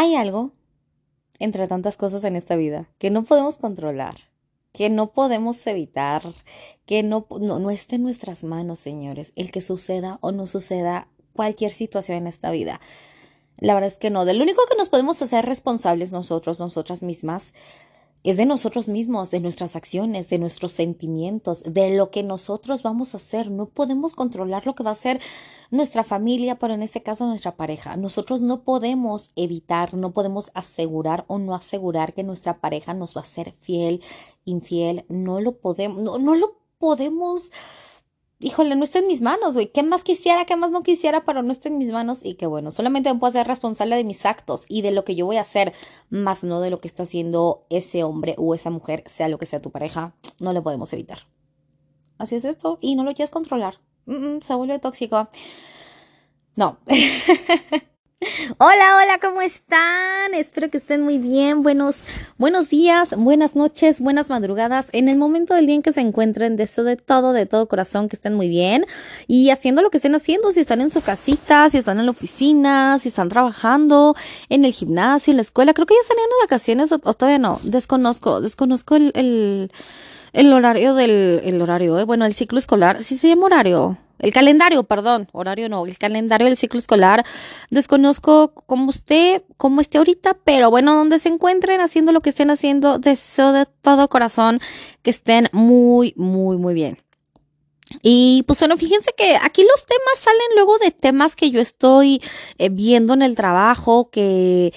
Hay algo, entre tantas cosas en esta vida, que no podemos controlar, que no podemos evitar, que no, no, no esté en nuestras manos, señores, el que suceda o no suceda cualquier situación en esta vida. La verdad es que no. Del único que nos podemos hacer responsables nosotros, nosotras mismas, es de nosotros mismos, de nuestras acciones, de nuestros sentimientos, de lo que nosotros vamos a hacer. No podemos controlar lo que va a hacer nuestra familia, pero en este caso nuestra pareja. Nosotros no podemos evitar, no podemos asegurar o no asegurar que nuestra pareja nos va a ser fiel, infiel. No lo podemos, no, no lo podemos híjole, no está en mis manos, güey. ¿Qué más quisiera, qué más no quisiera, pero no está en mis manos? Y que bueno, solamente me puedo hacer responsable de mis actos y de lo que yo voy a hacer, más no de lo que está haciendo ese hombre o esa mujer, sea lo que sea tu pareja. No le podemos evitar. Así es esto. Y no lo quieres controlar. se vuelve tóxico. No. Hola, hola, ¿cómo están? Espero que estén muy bien. Buenos, buenos días, buenas noches, buenas madrugadas. En el momento del día en que se encuentren, deseo de todo, de todo corazón, que estén muy bien y haciendo lo que estén haciendo. Si están en su casita, si están en la oficina, si están trabajando en el gimnasio, en la escuela. Creo que ya salieron de vacaciones o, todavía no. Desconozco, desconozco el, el, el horario del, el horario, ¿eh? bueno, el ciclo escolar. Sí se llama horario el calendario, perdón, horario no, el calendario del ciclo escolar. Desconozco cómo usted, cómo esté ahorita, pero bueno, donde se encuentren haciendo lo que estén haciendo, deseo de todo corazón que estén muy, muy, muy bien. Y pues bueno, fíjense que aquí los temas salen luego de temas que yo estoy eh, viendo en el trabajo, que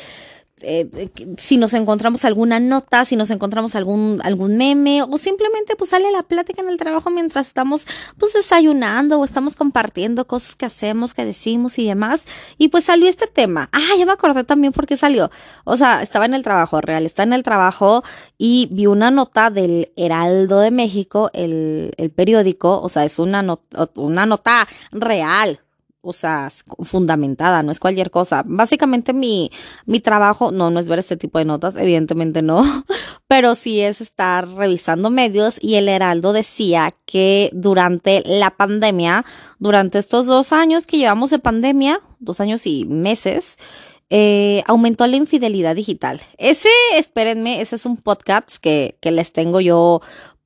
eh, si nos encontramos alguna nota, si nos encontramos algún, algún meme o simplemente pues sale la plática en el trabajo mientras estamos pues desayunando o estamos compartiendo cosas que hacemos, que decimos y demás. Y pues salió este tema. Ah, ya me acordé también por qué salió. O sea, estaba en el trabajo, real, está en el trabajo y vi una nota del Heraldo de México, el, el periódico, o sea, es una, nota una nota real, o sea, fundamentada, no es cualquier cosa. Básicamente mi, mi trabajo, no, no es ver este tipo de notas, evidentemente no, pero sí es estar revisando medios y el Heraldo decía que durante la pandemia, durante estos dos años que llevamos de pandemia, dos años y meses, eh, aumentó la infidelidad digital. Ese, espérenme, ese es un podcast que, que les tengo yo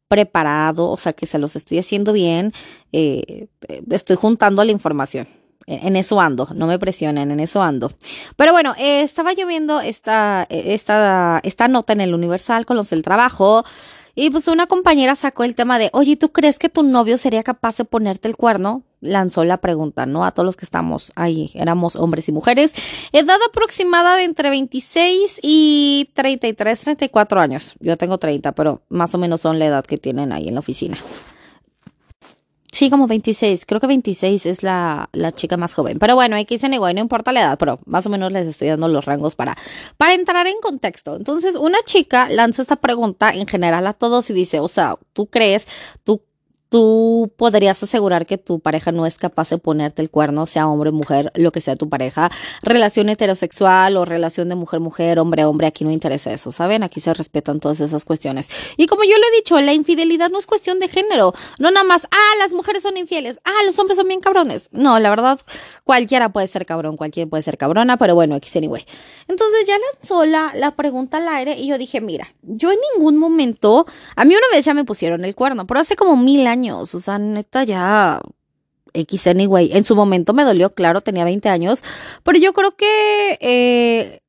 preparado, o sea que se los estoy haciendo bien, eh, estoy juntando la información en eso ando, no me presionen, en eso ando. Pero bueno, eh, estaba lloviendo esta, esta, esta nota en el Universal con los del trabajo. Y pues una compañera sacó el tema de, oye, ¿tú crees que tu novio sería capaz de ponerte el cuerno? Lanzó la pregunta, ¿no? A todos los que estamos ahí, éramos hombres y mujeres. Edad aproximada de entre 26 y 33, 34 años. Yo tengo 30, pero más o menos son la edad que tienen ahí en la oficina. Sí, como 26. Creo que 26 es la, la chica más joven. Pero bueno, X en igual, no importa la edad, pero más o menos les estoy dando los rangos para, para entrar en contexto. Entonces, una chica lanza esta pregunta en general a todos y dice, o sea, ¿tú crees, tú tú podrías asegurar que tu pareja no es capaz de ponerte el cuerno, sea hombre, mujer, lo que sea tu pareja, relación heterosexual o relación de mujer-mujer, hombre-hombre, aquí no interesa eso, ¿saben? Aquí se respetan todas esas cuestiones. Y como yo lo he dicho, la infidelidad no es cuestión de género, no nada más, ah, las mujeres son infieles, ah, los hombres son bien cabrones. No, la verdad, cualquiera puede ser cabrón, cualquiera puede ser cabrona, pero bueno, aquí anyway. Entonces ya lanzó la, la pregunta al aire y yo dije, mira, yo en ningún momento, a mí una vez ya me pusieron el cuerno, pero hace como mil años años, o sea, neta ya X anyway. En su momento me dolió, claro, tenía 20 años, pero yo creo que eh,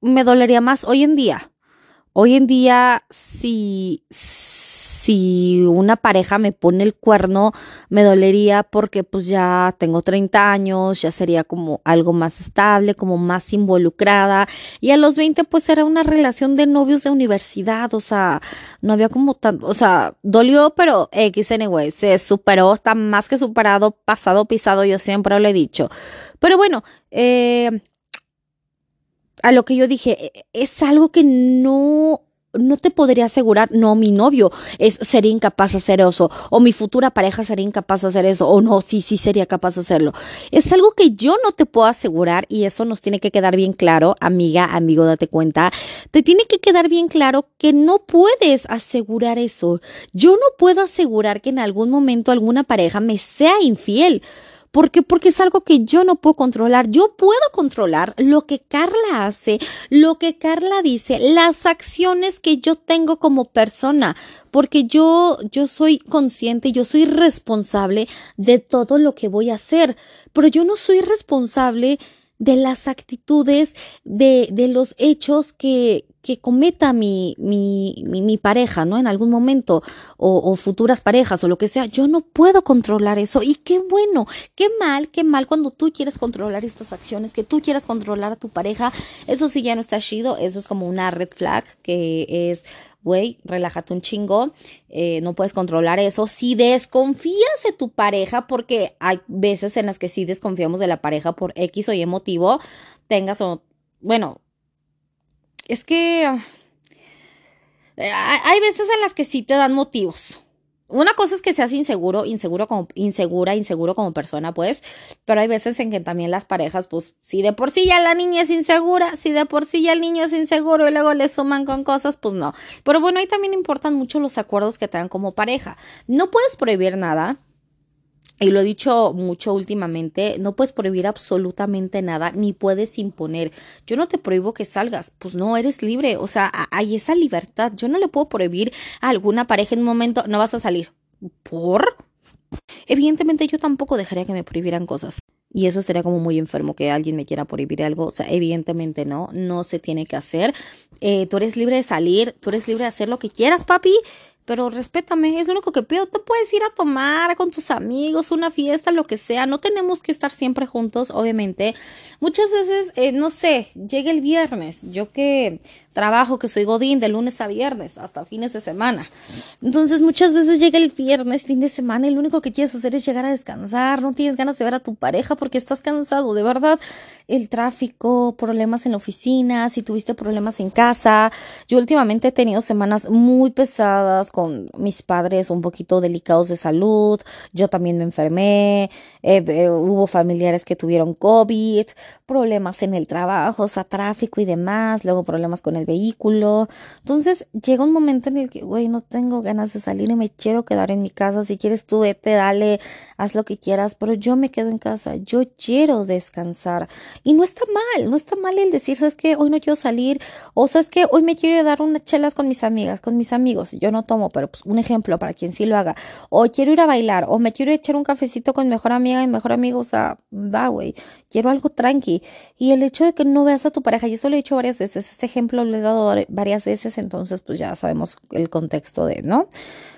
me dolería más hoy en día. Hoy en día, si, si una pareja me pone el cuerno, me dolería porque pues ya tengo 30 años, ya sería como algo más estable, como más involucrada. Y a los 20 pues era una relación de novios de universidad, o sea, no había como tanto, o sea, dolió, pero X anyway, se superó, está más que superado, pasado, pisado, yo siempre lo he dicho. Pero bueno, eh, a lo que yo dije, e, es algo que no no te podría asegurar, no, mi novio es, sería incapaz de hacer eso, o mi futura pareja sería incapaz de hacer eso, o no, sí, sí sería capaz de hacerlo. Es algo que yo no te puedo asegurar y eso nos tiene que quedar bien claro, amiga, amigo, date cuenta. Te tiene que quedar bien claro que no puedes asegurar eso. Yo no puedo asegurar que en algún momento alguna pareja me sea infiel ¿Por qué? Porque es algo que yo no puedo controlar. Yo puedo controlar lo que Carla hace, lo que Carla dice, las acciones que yo tengo como persona, porque yo, yo soy consciente, yo soy responsable de todo lo que voy a hacer, pero yo no soy responsable de las actitudes, de, de los hechos que, que cometa mi, mi, mi, pareja, ¿no? En algún momento, o, futuras parejas, o lo que sea, yo no puedo controlar eso. Y qué bueno, qué mal, qué mal cuando tú quieres controlar estas acciones, que tú quieras controlar a tu pareja. Eso sí ya no está chido, eso es como una red flag que es güey, relájate un chingo, eh, no puedes controlar eso. Si desconfías de tu pareja, porque hay veces en las que sí desconfiamos de la pareja por X o Y motivo, tengas o, bueno, es que eh, hay veces en las que sí te dan motivos una cosa es que seas inseguro, inseguro como, insegura, inseguro como persona, pues, pero hay veces en que también las parejas, pues, si de por sí ya la niña es insegura, si de por sí ya el niño es inseguro y luego le suman con cosas, pues no. Pero bueno, ahí también importan mucho los acuerdos que te dan como pareja. No puedes prohibir nada, y lo he dicho mucho últimamente, no puedes prohibir absolutamente nada, ni puedes imponer. Yo no te prohíbo que salgas, pues no, eres libre, o sea, hay esa libertad. Yo no le puedo prohibir a alguna pareja en un momento, no vas a salir. ¿Por? Evidentemente yo tampoco dejaría que me prohibieran cosas. Y eso sería como muy enfermo que alguien me quiera prohibir algo. O sea, evidentemente no, no se tiene que hacer. Eh, tú eres libre de salir, tú eres libre de hacer lo que quieras, papi pero respétame, es lo único que pido. Te puedes ir a tomar con tus amigos, una fiesta, lo que sea. No tenemos que estar siempre juntos, obviamente. Muchas veces, eh, no sé, llega el viernes. Yo que trabajo, que soy godín de lunes a viernes, hasta fines de semana. Entonces, muchas veces llega el viernes, fin de semana, y lo único que quieres hacer es llegar a descansar. No tienes ganas de ver a tu pareja porque estás cansado, de verdad. El tráfico, problemas en la oficina, si tuviste problemas en casa. Yo últimamente he tenido semanas muy pesadas con mis padres un poquito delicados de salud, yo también me enfermé, eh, hubo familiares que tuvieron COVID, problemas en el trabajo, o sea, tráfico y demás, luego problemas con el vehículo. Entonces llega un momento en el que, güey, no tengo ganas de salir y me quiero quedar en mi casa, si quieres tú vete, dale, haz lo que quieras, pero yo me quedo en casa, yo quiero descansar. Y no está mal, no está mal el decir, sabes que hoy no quiero salir, o sabes que hoy me quiero dar unas chelas con mis amigas, con mis amigos, yo no tomo pero pues un ejemplo para quien sí lo haga. O quiero ir a bailar, o me quiero echar un cafecito con mi mejor amiga y mejor amigo, o sea, va, güey, quiero algo tranqui. Y el hecho de que no veas a tu pareja, y esto lo he dicho varias veces, este ejemplo he dado varias veces, entonces pues ya sabemos el contexto de, ¿no?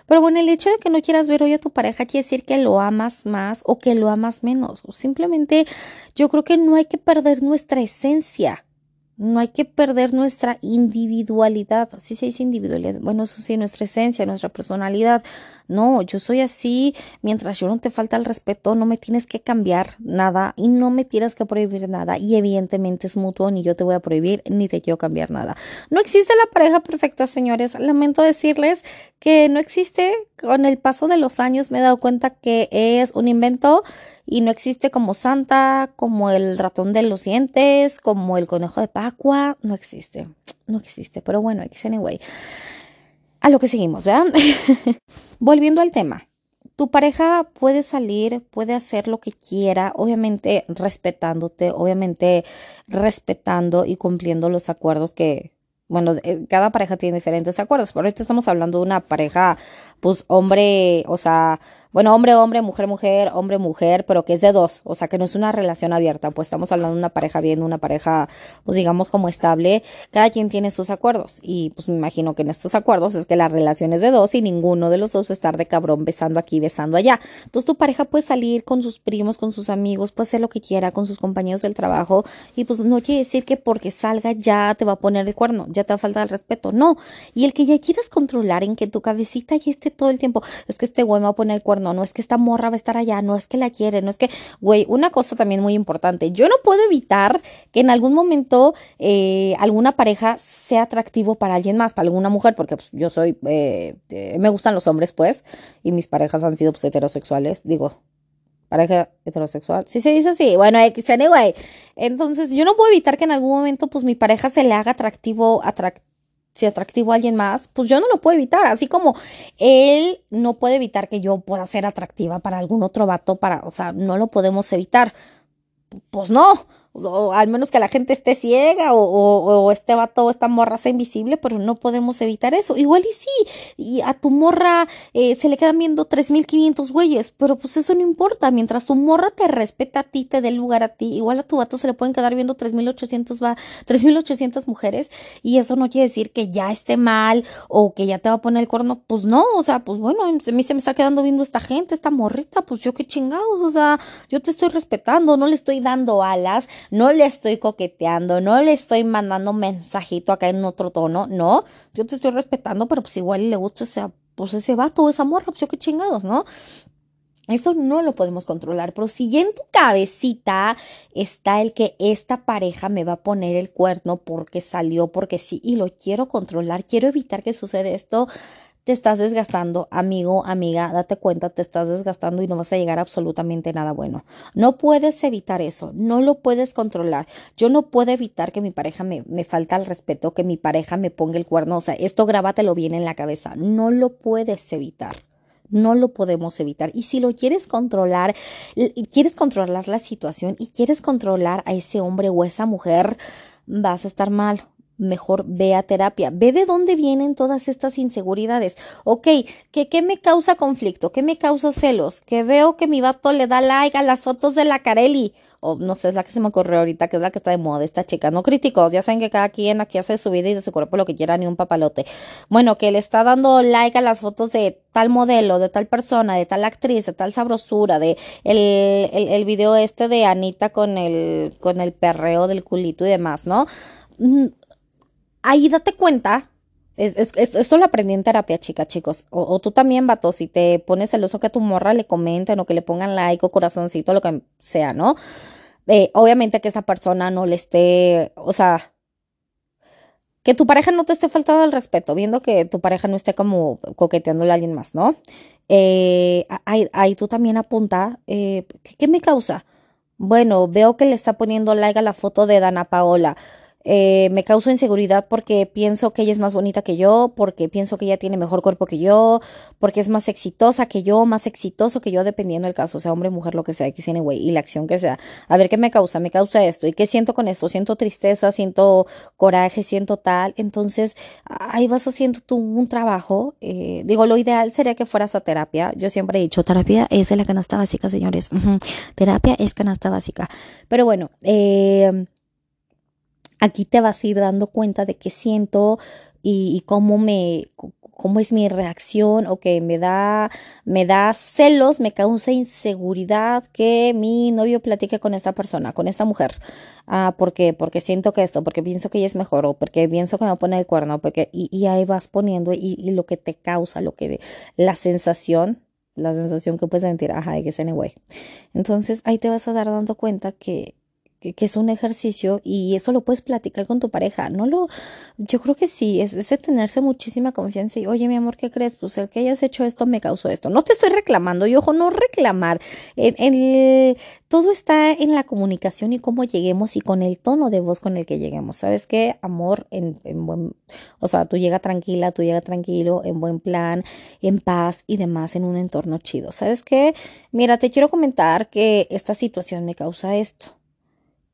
Pero bueno, el hecho de que no quieras ver hoy a tu pareja quiere decir que lo amas más o que lo amas menos. O simplemente yo creo que no hay que perder nuestra esencia. No hay que perder nuestra individualidad. Así se dice individualidad. Bueno, eso sí, nuestra esencia, nuestra personalidad. No, yo soy así. Mientras yo no te falta el respeto, no me tienes que cambiar nada y no me tienes que prohibir nada. Y evidentemente es mutuo, ni yo te voy a prohibir, ni te quiero cambiar nada. No existe la pareja perfecta, señores. Lamento decirles que no existe. Con el paso de los años me he dado cuenta que es un invento y no existe como Santa, como el ratón de los dientes, como el conejo de Pascua, no existe, no existe, pero bueno, anyway. A lo que seguimos, ¿verdad? Volviendo al tema. Tu pareja puede salir, puede hacer lo que quiera, obviamente respetándote, obviamente respetando y cumpliendo los acuerdos que, bueno, eh, cada pareja tiene diferentes acuerdos, pero ahorita estamos hablando de una pareja, pues hombre, o sea, bueno, hombre, hombre, mujer, mujer, hombre, mujer, pero que es de dos, o sea, que no es una relación abierta, pues estamos hablando de una pareja bien, una pareja, pues digamos como estable, cada quien tiene sus acuerdos y pues me imagino que en estos acuerdos es que la relación es de dos y ninguno de los dos va a estar de cabrón besando aquí, besando allá. Entonces tu pareja puede salir con sus primos, con sus amigos, puede hacer lo que quiera, con sus compañeros del trabajo y pues no quiere decir que porque salga ya te va a poner el cuerno, ya te va a faltar el respeto, no. Y el que ya quieras controlar en que tu cabecita ya esté todo el tiempo, es que este güey me va a poner el cuerno no, es que esta morra va a estar allá, no es que la quiere, no es que, güey, una cosa también muy importante, yo no puedo evitar que en algún momento eh, alguna pareja sea atractivo para alguien más, para alguna mujer, porque pues, yo soy, eh, me gustan los hombres, pues, y mis parejas han sido pues, heterosexuales, digo, pareja heterosexual. Sí se dice así. Bueno, anyway. Entonces, yo no puedo evitar que en algún momento, pues, mi pareja se le haga atractivo, atractivo si atractivo a alguien más, pues yo no lo puedo evitar. Así como él no puede evitar que yo pueda ser atractiva para algún otro vato, para, o sea, no lo podemos evitar. Pues no o al menos que la gente esté ciega o, o, este vato o esta morra sea invisible, pero no podemos evitar eso. Igual y sí, y a tu morra eh, se le quedan viendo 3.500 güeyes, pero pues eso no importa, mientras tu morra te respeta a ti, te dé lugar a ti, igual a tu vato se le pueden quedar viendo 3.800 va, 3.800 mujeres y eso no quiere decir que ya esté mal o que ya te va a poner el cuerno, pues no, o sea, pues bueno, a mí se me está quedando viendo esta gente, esta morrita, pues yo qué chingados, o sea, yo te estoy respetando, no le estoy dando alas, no le estoy coqueteando, no le estoy mandando un mensajito acá en otro tono, no, yo te estoy respetando, pero pues igual le gusta ese, pues ese vato esa morra, pues yo qué chingados, ¿no? Eso no lo podemos controlar, pero si en tu cabecita está el que esta pareja me va a poner el cuerno porque salió, porque sí, y lo quiero controlar, quiero evitar que suceda esto, te estás desgastando, amigo, amiga, date cuenta, te estás desgastando y no vas a llegar a absolutamente nada bueno. No puedes evitar eso, no lo puedes controlar. Yo no puedo evitar que mi pareja me, me falta el respeto, que mi pareja me ponga el cuerno, o sea, esto grábatelo bien en la cabeza, no lo puedes evitar. No lo podemos evitar. Y si lo quieres controlar, quieres controlar la situación y quieres controlar a ese hombre o esa mujer, vas a estar mal mejor ve a terapia. Ve de dónde vienen todas estas inseguridades. Ok, ¿qué, ¿qué me causa conflicto? ¿Qué me causa celos? Que veo que mi vato le da like a las fotos de la Carelli. O no sé, es la que se me ocurrió ahorita, que es la que está de moda, esta chica. No críticos, ya saben que cada quien aquí hace su vida y de su cuerpo lo que quiera, ni un papalote. Bueno, que le está dando like a las fotos de tal modelo, de tal persona, de tal actriz, de tal sabrosura, de el, el, el video este de Anita con el, con el perreo del culito y demás, ¿no? Ahí date cuenta. esto lo aprendí en terapia, chica, chicos. O, tú también, vato, si te pones celoso que a tu morra le comenten o que le pongan like o corazoncito, lo que sea, ¿no? Eh, obviamente que esa persona no le esté, o sea, que tu pareja no te esté faltando el respeto, viendo que tu pareja no esté como coqueteándole a alguien más, ¿no? Eh, ahí, tú también apunta, eh, ¿qué me causa? Bueno, veo que le está poniendo like a la foto de Dana Paola. Eh, me causa inseguridad porque pienso que ella es más bonita que yo, porque pienso que ella tiene mejor cuerpo que yo, porque es más exitosa que yo, más exitoso que yo, dependiendo del caso, sea hombre, mujer, lo que sea, que tiene güey, y la acción que sea. A ver qué me causa, me causa esto, y qué siento con esto, siento tristeza, siento coraje, siento tal. Entonces, ahí vas haciendo tú un trabajo. Eh, digo, lo ideal sería que fueras a terapia. Yo siempre he dicho, terapia es la canasta básica, señores. Terapia es canasta básica. Pero bueno, eh aquí te vas a ir dando cuenta de qué siento y, cómo me cómo es mi reacción o que me da me da celos, me causa inseguridad que mi novio platique con esta persona, con esta mujer. Ah, porque porque siento que esto, porque pienso que ella es mejor o porque pienso que me poner el cuerno, porque y, ahí vas poniendo y, y, lo que te causa, lo que la sensación la sensación que puedes sentir, ajá, que es anyway. Entonces ahí te vas a dar dando cuenta que que, es un ejercicio y eso lo puedes platicar con tu pareja. No lo, yo creo que sí, es, de tenerse muchísima confianza y, oye, mi amor, ¿qué crees? Pues el que hayas hecho esto me causó esto. No te estoy reclamando y ojo, no reclamar. Todo está en la comunicación y cómo lleguemos y con el tono de voz con el que lleguemos. ¿Sabes qué? Amor en, en buen, o sea, tú llega tranquila, tú llega tranquilo, en buen plan, en paz y demás, en un entorno chido. ¿Sabes qué? Mira, te quiero comentar que esta situación me causa esto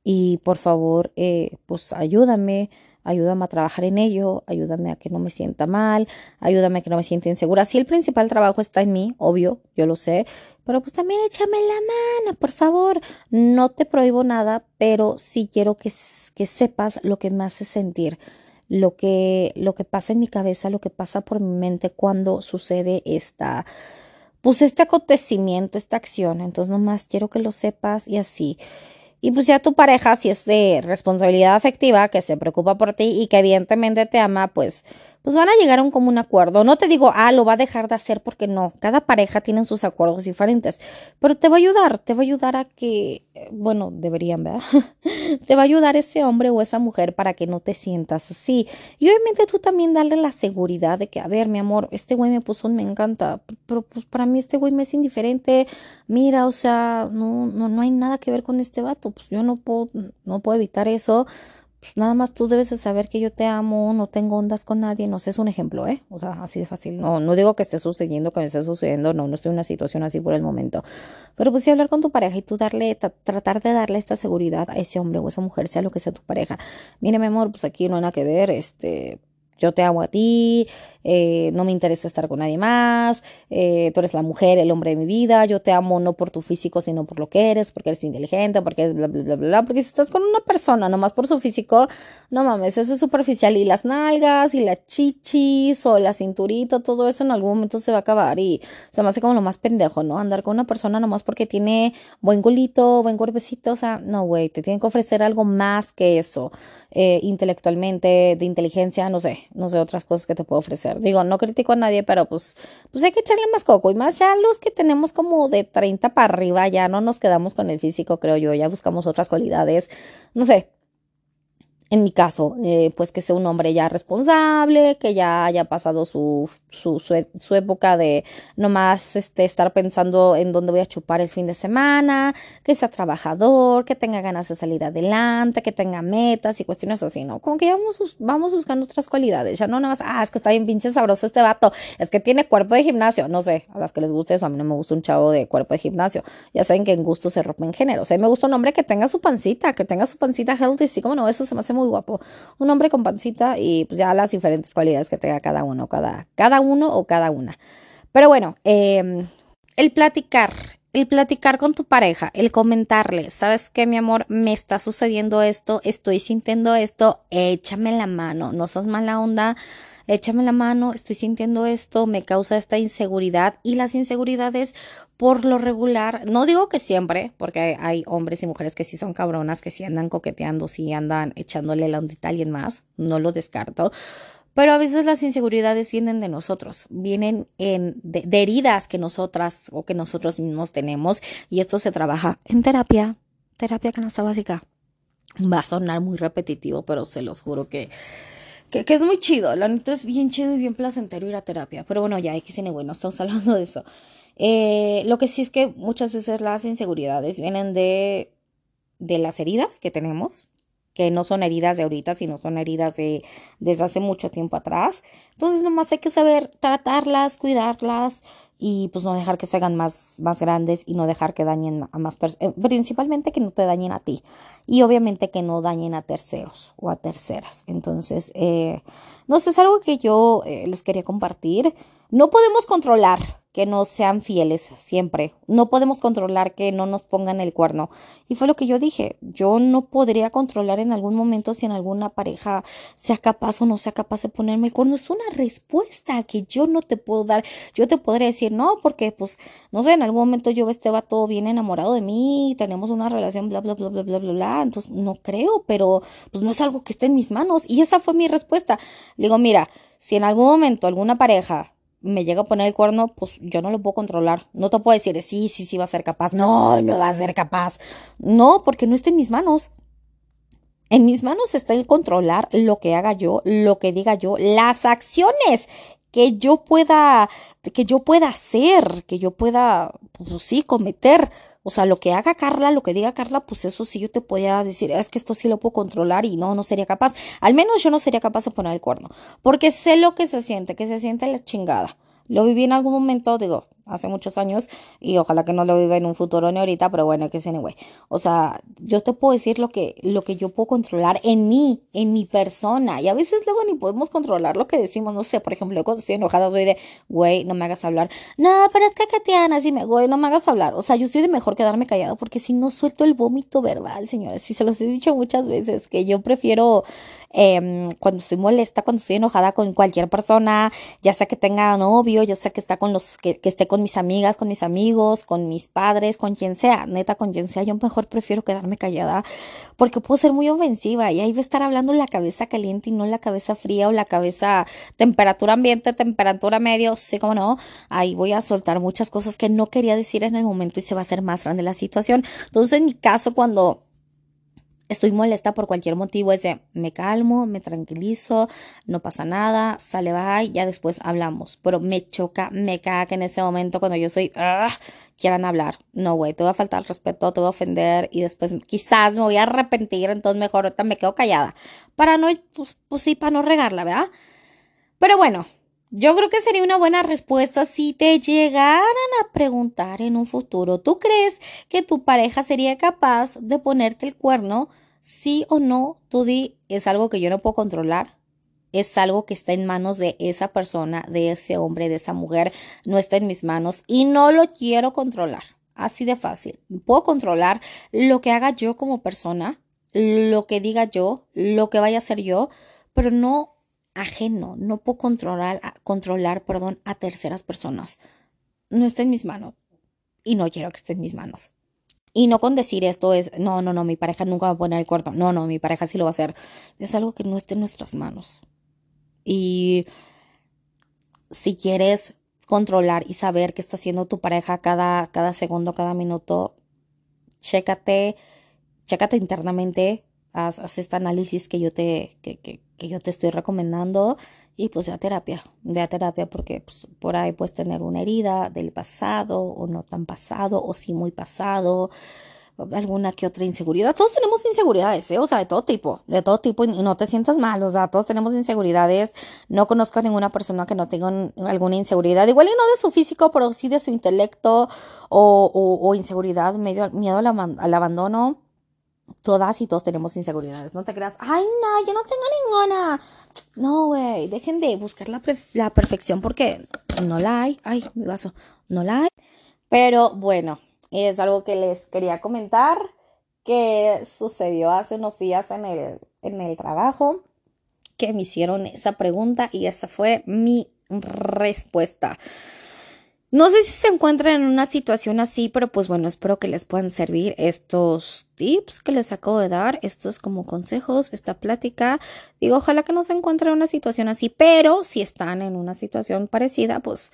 y por favor, eh, pues ayúdame, ayúdame a trabajar en ello, ayúdame a que no me sienta mal, ayúdame a que no me sienta insegura. Si el principal trabajo está en mí, obvio, yo lo sé, pero pues también échame la mano, por favor. No te prohíbo nada, pero sí quiero que, que sepas lo que me hace sentir, lo que, lo que pasa en mi cabeza, lo que pasa por mi mente cuando sucede esta, pues este acontecimiento, esta acción. Entonces nomás quiero que lo sepas y así. Y pues ya tu pareja, si es de responsabilidad afectiva, que se preocupa por ti y que evidentemente te ama, pues pues van a llegar a un común acuerdo. No te digo, ah, lo va a dejar de hacer porque no. Cada pareja tiene sus acuerdos diferentes. Pero te va a ayudar, te va a ayudar a que, eh, bueno, deberían, ¿verdad? te va a ayudar ese hombre o esa mujer para que no te sientas así. Y obviamente tú también darle la seguridad de que, a ver, mi amor, este güey me puso un me encanta, pero pues para mí este güey me es indiferente. Mira, o sea, no, no, no hay nada que ver con este vato. Pues yo no puedo, no puedo evitar eso pues nada más tú debes de saber que yo te amo, no tengo ondas con nadie, no sé, es un ejemplo, ¿eh? O sea, así de fácil. No, no digo que esté sucediendo, que me esté sucediendo, no, no estoy en una situación así por el momento. Pero pues sí hablar con tu pareja y tú darle, tratar de darle esta seguridad a ese hombre o esa mujer, sea lo que sea tu pareja. Mire, mi amor, pues aquí no hay nada que ver, este, yo te amo a ti, eh, no me interesa estar con nadie más, eh, tú eres la mujer, el hombre de mi vida, yo te amo no por tu físico, sino por lo que eres, porque eres inteligente, porque es bla, bla, bla, bla, porque si estás con una persona nomás por su físico, no mames, eso es superficial y las nalgas y la chichis o la cinturita, todo eso en algún momento se va a acabar y se me hace como lo más pendejo, ¿no? Andar con una persona nomás porque tiene buen culito, buen cuerpecito, o sea, no, güey, te tienen que ofrecer algo más que eso, eh, intelectualmente, de inteligencia, no sé, no sé otras cosas que te puedo ofrecer. Digo, no critico a nadie, pero pues, pues hay que echarle más coco. Y más ya los que tenemos como de 30 para arriba, ya no nos quedamos con el físico, creo yo. Ya buscamos otras cualidades. No sé, en mi caso, eh, pues que sea un hombre ya responsable, que ya haya pasado su, su, su, época de nomás este, estar pensando en dónde voy a chupar el fin de semana, que sea trabajador, que tenga ganas de salir adelante, que tenga metas y cuestiones así, ¿no? Como que ya vamos, vamos buscando otras cualidades, ya no nada más, ah, es que está bien pinche sabroso este vato, es que tiene cuerpo de gimnasio, no sé, a las que les guste eso, a mí no me gusta un chavo de cuerpo de gimnasio, ya saben que en gusto se rompen géneros, o sea, me gusta un hombre que tenga su pancita, que tenga su pancita healthy, sí, como no, eso se me hace muy muy guapo. Un hombre con pancita y pues ya las diferentes cualidades que tenga cada uno, cada, cada uno o cada una. Pero bueno, em, el platicar, el platicar con tu pareja, el comentarle, ¿sabes qué, mi amor? Me está sucediendo esto, estoy sintiendo esto, échame la mano, no seas mala onda échame la mano, estoy sintiendo esto, me causa esta inseguridad y las inseguridades por lo regular, no digo que siempre, porque hay hombres y mujeres que sí son cabronas, que sí andan coqueteando, sí andan echándole la ondita a alguien más, no lo descarto, pero a veces las inseguridades vienen de nosotros, vienen en, de, de, heridas que nosotras o que nosotros mismos tenemos y esto se trabaja en terapia, terapia canasta básica. Va a sonar muy repetitivo, pero se los juro que que, es muy chido, la neta es bien chido y bien placentero ir a terapia, pero bueno, ya que cine bueno, estamos hablando de eso. Eh, lo que sí es que muchas veces las inseguridades vienen de, de las heridas que tenemos, que no son heridas de ahorita, sino son heridas de desde hace mucho tiempo atrás. Entonces nomás hay que saber tratarlas, cuidarlas y pues no dejar que se hagan más, más grandes y no dejar que dañen a más personas, eh, principalmente que no te dañen a ti y obviamente que no dañen a terceros o a terceras. Entonces, eh, no sé, es algo que yo eh, les quería compartir. No podemos controlar que no sean fieles siempre. No podemos controlar que no nos pongan el cuerno. Y fue lo que yo dije. Yo no podría controlar en algún momento si en alguna pareja sea capaz o no sea capaz de ponerme el cuerno. Es una respuesta que yo no te puedo dar. Yo te podría decir no, porque pues, no sé, en algún momento yo este todo bien enamorado de mí, tenemos una relación, bla, bla, bla, bla, bla, bla, bla. Entonces, no creo, pero pues no es algo que esté en mis manos. Y esa fue mi respuesta. Le digo, mira, si en algún momento alguna pareja me llega a poner el cuerno, pues yo no lo puedo controlar. No te puedo decir, sí, sí, sí va a ser capaz. No, no va a ser capaz. No, porque no está en mis manos. En mis manos está el controlar lo que haga yo, lo que diga yo, las acciones que yo pueda, que yo pueda hacer, que yo pueda, pues sí, cometer. O sea, lo que haga Carla, lo que diga Carla, pues eso sí yo te podía decir, es que esto sí lo puedo controlar y no, no sería capaz. Al menos yo no sería capaz de poner el cuerno, porque sé lo que se siente, que se siente la chingada. Lo viví en algún momento, digo, hace muchos años y ojalá que no lo viva en un futuro ni ahorita, pero bueno, que es anyway. O sea, yo te puedo decir lo que, lo que yo puedo controlar en mí, en mi persona. Y a veces luego ni podemos controlar lo que decimos, no sé, por ejemplo, cuando estoy enojada soy de, güey, no me hagas hablar. No, pero es que Katiana, sí me, güey, no me hagas hablar. O sea, yo estoy de mejor quedarme callado porque si no suelto el vómito verbal, señores. Si se los he dicho muchas veces, que yo prefiero eh, cuando estoy molesta, cuando estoy enojada con cualquier persona, ya sea que tenga novio, ya sea que está con los, que, que esté con mis amigas, con mis amigos, con mis padres, con quien sea, neta, con quien sea, yo mejor prefiero quedarme callada porque puedo ser muy ofensiva y ahí va a estar hablando la cabeza caliente y no la cabeza fría o la cabeza temperatura ambiente, temperatura medio, sí como no, ahí voy a soltar muchas cosas que no quería decir en el momento y se va a hacer más grande la situación. Entonces, en mi caso, cuando estoy molesta por cualquier motivo, es de me calmo, me tranquilizo, no pasa nada, sale, bye, ya después hablamos. Pero me choca, me caga en ese momento cuando yo soy, ah, quieran hablar. No, güey, te voy a faltar respeto, te voy a ofender y después quizás me voy a arrepentir, entonces mejor ahorita me quedo callada. Para no, pues, pues sí, para no regarla, ¿verdad? Pero bueno, yo creo que sería una buena respuesta si te llegaran a preguntar en un futuro, ¿tú crees que tu pareja sería capaz de ponerte el cuerno? Sí o no, tú di, es algo que yo no puedo controlar. Es algo que está en manos de esa persona, de ese hombre, de esa mujer. No está en mis manos y no lo quiero controlar. Así de fácil. Puedo controlar lo que haga yo como persona, lo que diga yo, lo que vaya a hacer yo, pero no ajeno, no puedo controlar, controlar perdón, a terceras personas. No está en mis manos y no quiero que esté en mis manos. Y no con decir esto es, no, no, no, mi pareja nunca va a poner el cuarto. No, no, mi pareja sí lo va a hacer. Es algo que no está en nuestras manos. Y si quieres controlar y saber qué está haciendo tu pareja cada, cada segundo, cada minuto, chécate, chécate internamente, haz, haz este análisis que yo te, que, que, que yo te estoy recomendando y pues ve a terapia, ve a terapia porque pues, por ahí puedes tener una herida del pasado o no tan pasado o sí muy pasado, alguna que otra inseguridad. Todos tenemos inseguridades, ¿eh? o sea, de todo tipo, de todo tipo y no te sientas mal, o sea, todos tenemos inseguridades. No conozco a ninguna persona que no tenga alguna inseguridad, igual y no de su físico, pero sí de su intelecto o, o, inseguridad, medio, miedo al abandono todas y todos tenemos inseguridades. No te creas, ay, no, yo no tengo ninguna. No, güey, dejen de buscar la, la perfección porque no la hay. Ay, mi vaso, no la hay. Pero bueno, es algo que les quería comentar que sucedió hace unos días en el, en el trabajo, que me hicieron esa pregunta y esa fue mi respuesta. No sé si se encuentran en una situación así, pero pues bueno, espero que les puedan servir estos tips que les acabo de dar, estos como consejos, esta plática. Digo, ojalá que no se encuentren en una situación así, pero si están en una situación parecida, pues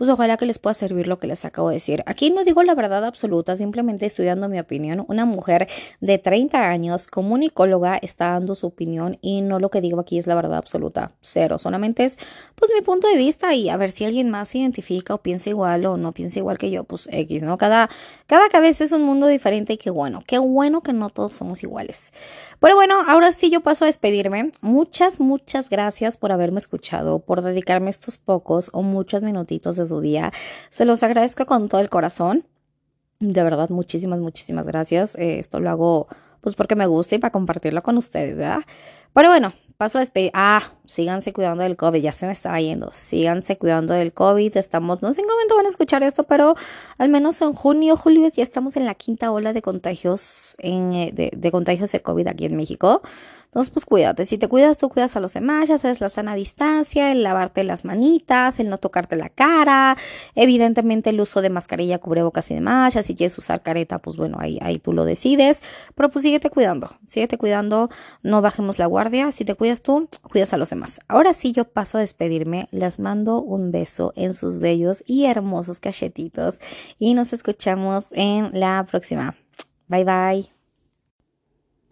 pues ojalá que les pueda servir lo que les acabo de decir. Aquí no digo la verdad absoluta, simplemente estoy dando mi opinión. Una mujer de 30 años, comunicóloga, está dando su opinión y no lo que digo aquí es la verdad absoluta. Cero. Solamente es pues mi punto de vista y a ver si alguien más se identifica o piensa igual o no piensa igual que yo, pues X, ¿no? Cada, cada cabeza es un mundo diferente y qué bueno, qué bueno que no todos somos iguales. Pero bueno, ahora sí yo paso a despedirme. Muchas, muchas gracias por haberme escuchado, por dedicarme estos pocos o muchos minutitos de su día. Se los agradezco con todo el corazón. De verdad, muchísimas, muchísimas gracias. Eh, esto lo hago pues porque me gusta y para compartirlo con ustedes, ¿verdad? Pero bueno, paso a despedir. Ah, síganse cuidando del COVID, ya se me estaba yendo. Síganse cuidando del COVID. Estamos, no sé en qué momento van a escuchar esto, pero al menos en junio, julio ya estamos en la quinta ola de contagios, en, eh, de, de contagios de COVID aquí en México. Entonces, pues cuídate. Si te cuidas, tú cuidas a los demás, ya sabes, la sana distancia, el lavarte las manitas, el no tocarte la cara, evidentemente el uso de mascarilla, cubrebocas y demás. Ya si quieres usar careta, pues bueno, ahí, ahí tú lo decides. Pero pues síguete cuidando, síguete cuidando, no bajemos la guardia. Si te cuidas tú, cuidas a los demás. Ahora sí, yo paso a despedirme. Les mando un beso en sus bellos y hermosos cachetitos y nos escuchamos en la próxima. Bye bye.